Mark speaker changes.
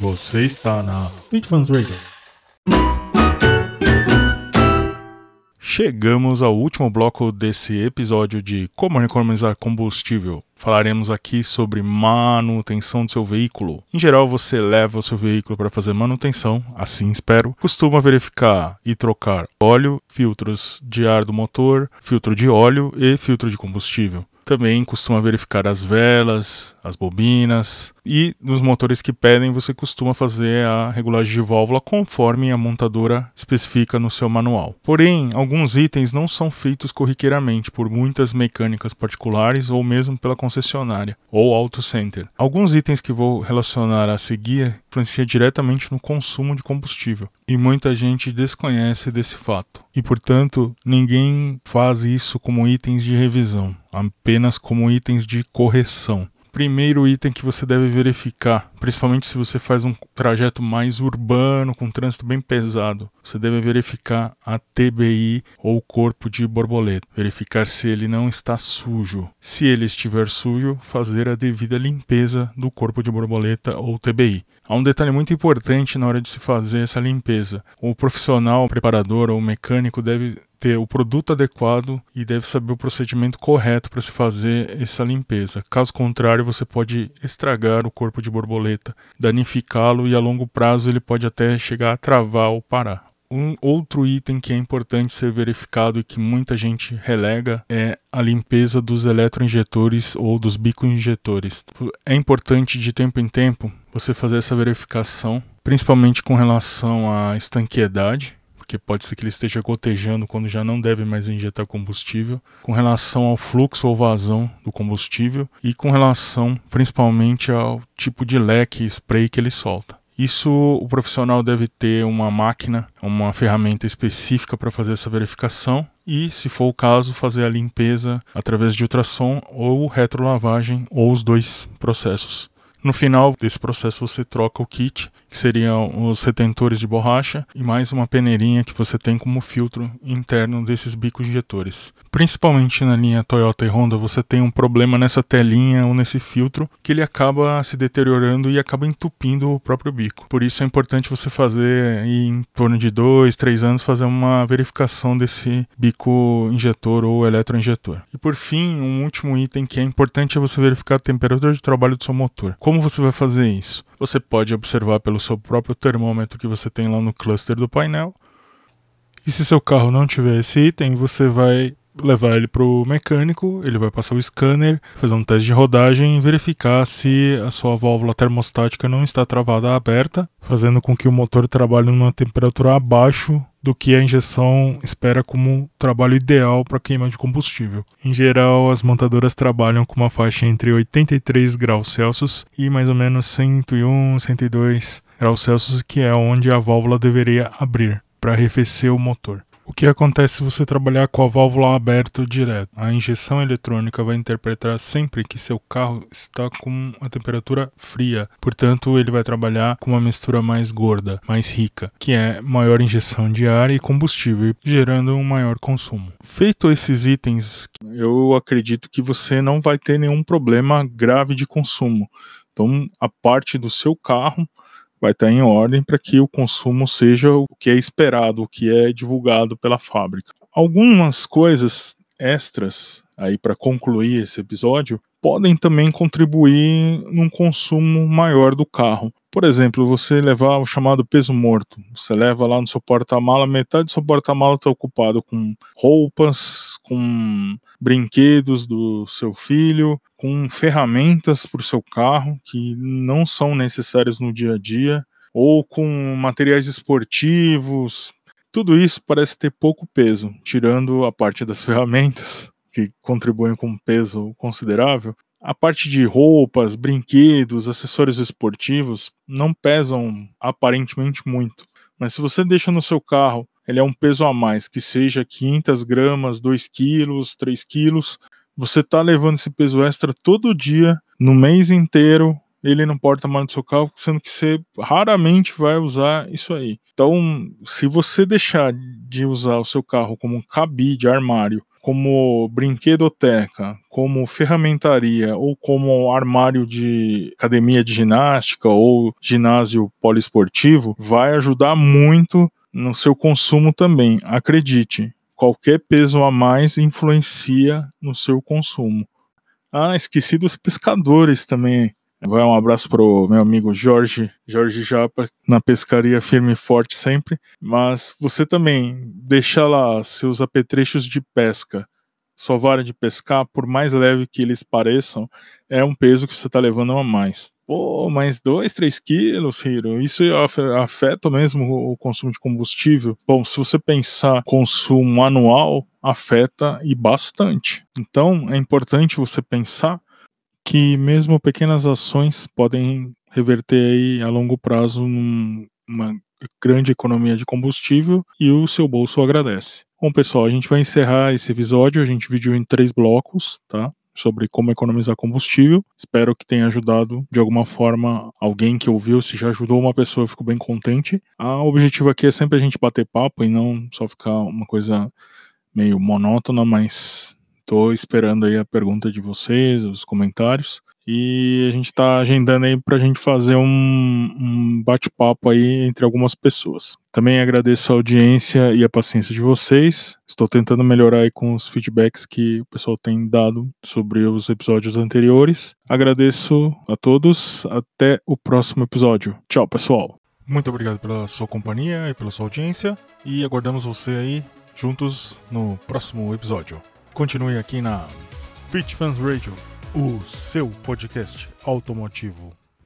Speaker 1: Você está na Bitfans Radio. Chegamos ao último bloco desse episódio de Como economizar combustível. Falaremos aqui sobre manutenção do seu veículo. Em geral, você leva o seu veículo para fazer manutenção, assim espero. Costuma verificar e trocar óleo, filtros de ar do motor, filtro de óleo e filtro de combustível. Também costuma verificar as velas, as bobinas e nos motores que pedem você costuma fazer a regulagem de válvula conforme a montadora especifica no seu manual. Porém, alguns itens não são feitos corriqueiramente por muitas mecânicas particulares ou mesmo pela concessionária ou auto center. Alguns itens que vou relacionar a seguir influenciam diretamente no consumo de combustível e muita gente desconhece desse fato. E portanto, ninguém faz isso como itens de revisão, apenas como itens de correção primeiro item que você deve verificar, principalmente se você faz um trajeto mais urbano, com trânsito bem pesado, você deve verificar a TBI ou corpo de borboleta, verificar se ele não está sujo. Se ele estiver sujo, fazer a devida limpeza do corpo de borboleta ou TBI. Há um detalhe muito importante na hora de se fazer essa limpeza. O profissional, o preparador ou mecânico deve ter o produto adequado e deve saber o procedimento correto para se fazer essa limpeza. Caso contrário, você pode estragar o corpo de borboleta, danificá-lo e a longo prazo ele pode até chegar a travar ou parar. Um outro item que é importante ser verificado e que muita gente relega é a limpeza dos eletroinjetores ou dos bico-injetores. É importante de tempo em tempo você fazer essa verificação, principalmente com relação à estanqueidade, porque pode ser que ele esteja gotejando quando já não deve mais injetar combustível, com relação ao fluxo ou vazão do combustível e com relação principalmente ao tipo de leque spray que ele solta. Isso o profissional deve ter uma máquina, uma ferramenta específica para fazer essa verificação e, se for o caso, fazer a limpeza através de ultrassom ou retrolavagem ou os dois processos. No final desse processo você troca o kit, que seriam os retentores de borracha e mais uma peneirinha que você tem como filtro interno desses bicos injetores. Principalmente na linha Toyota e Honda você tem um problema nessa telinha ou nesse filtro que ele acaba se deteriorando e acaba entupindo o próprio bico. Por isso é importante você fazer em torno de dois, três anos fazer uma verificação desse bico injetor ou eletroinjetor. E por fim, um último item que é importante é você verificar a temperatura de trabalho do seu motor. Como você vai fazer isso? Você pode observar pelo seu próprio termômetro que você tem lá no cluster do painel. E se seu carro não tiver esse item, você vai levar ele para o mecânico, ele vai passar o scanner, fazer um teste de rodagem e verificar se a sua válvula termostática não está travada aberta, fazendo com que o motor trabalhe numa temperatura abaixo do que a injeção espera como trabalho ideal para queima de combustível. Em geral, as montadoras trabalham com uma faixa entre 83 graus Celsius e mais ou menos 101, 102 graus Celsius, que é onde a válvula deveria abrir para arrefecer o motor. O que acontece se você trabalhar com a válvula aberta direto? A injeção eletrônica vai interpretar sempre que seu carro está com a temperatura fria, portanto, ele vai trabalhar com uma mistura mais gorda, mais rica, que é maior injeção de ar e combustível, gerando um maior consumo. Feito esses itens, eu acredito que você não vai ter nenhum problema grave de consumo. Então, a parte do seu carro vai estar em ordem para que o consumo seja o que é esperado, o que é divulgado pela fábrica. Algumas coisas extras aí para concluir esse episódio podem também contribuir num consumo maior do carro. Por exemplo, você levar o chamado peso morto. Você leva lá no seu porta-mala, metade do seu porta-mala está ocupado com roupas, com brinquedos do seu filho, com ferramentas para o seu carro que não são necessárias no dia a dia, ou com materiais esportivos. Tudo isso parece ter pouco peso, tirando a parte das ferramentas, que contribuem com um peso considerável. A parte de roupas, brinquedos, acessórios esportivos não pesam aparentemente muito. Mas se você deixa no seu carro, ele é um peso a mais, que seja 500 gramas, 2 quilos, 3 quilos, você está levando esse peso extra todo dia, no mês inteiro, ele no porta-malas do seu carro, sendo que você raramente vai usar isso aí. Então, se você deixar de usar o seu carro como um cabide, armário, como brinquedoteca, como ferramentaria ou como armário de academia de ginástica ou ginásio poliesportivo, vai ajudar muito no seu consumo também. Acredite, qualquer peso a mais influencia no seu consumo. Ah, esqueci dos pescadores também. Vai um abraço pro meu amigo Jorge, Jorge Japa, na pescaria firme e forte sempre. Mas você também deixa lá seus apetrechos de pesca, sua vara de pescar, por mais leve que eles pareçam, é um peso que você está levando a mais. Pô, mais 2, 3 quilos, Hiro, isso afeta mesmo o consumo de combustível? Bom, se você pensar consumo anual, afeta e bastante. Então, é importante você pensar que mesmo pequenas ações podem reverter aí a longo prazo numa grande economia de combustível e o seu bolso agradece. Bom, pessoal, a gente vai encerrar esse episódio. A gente dividiu em três blocos, tá? Sobre como economizar combustível. Espero que tenha ajudado de alguma forma alguém que ouviu. Se já ajudou uma pessoa, eu fico bem contente. o objetivo aqui é sempre a gente bater papo e não só ficar uma coisa meio monótona, mas Tô esperando aí a pergunta de vocês, os comentários. E a gente está agendando aí para a gente fazer um, um bate-papo aí entre algumas pessoas. Também agradeço a audiência e a paciência de vocês. Estou tentando melhorar aí com os feedbacks que o pessoal tem dado sobre os episódios anteriores. Agradeço a todos. Até o próximo episódio. Tchau, pessoal. Muito obrigado pela sua companhia e pela sua audiência. E aguardamos você aí juntos no próximo episódio. Continue aqui na Fit Fans Radio, o seu podcast automotivo.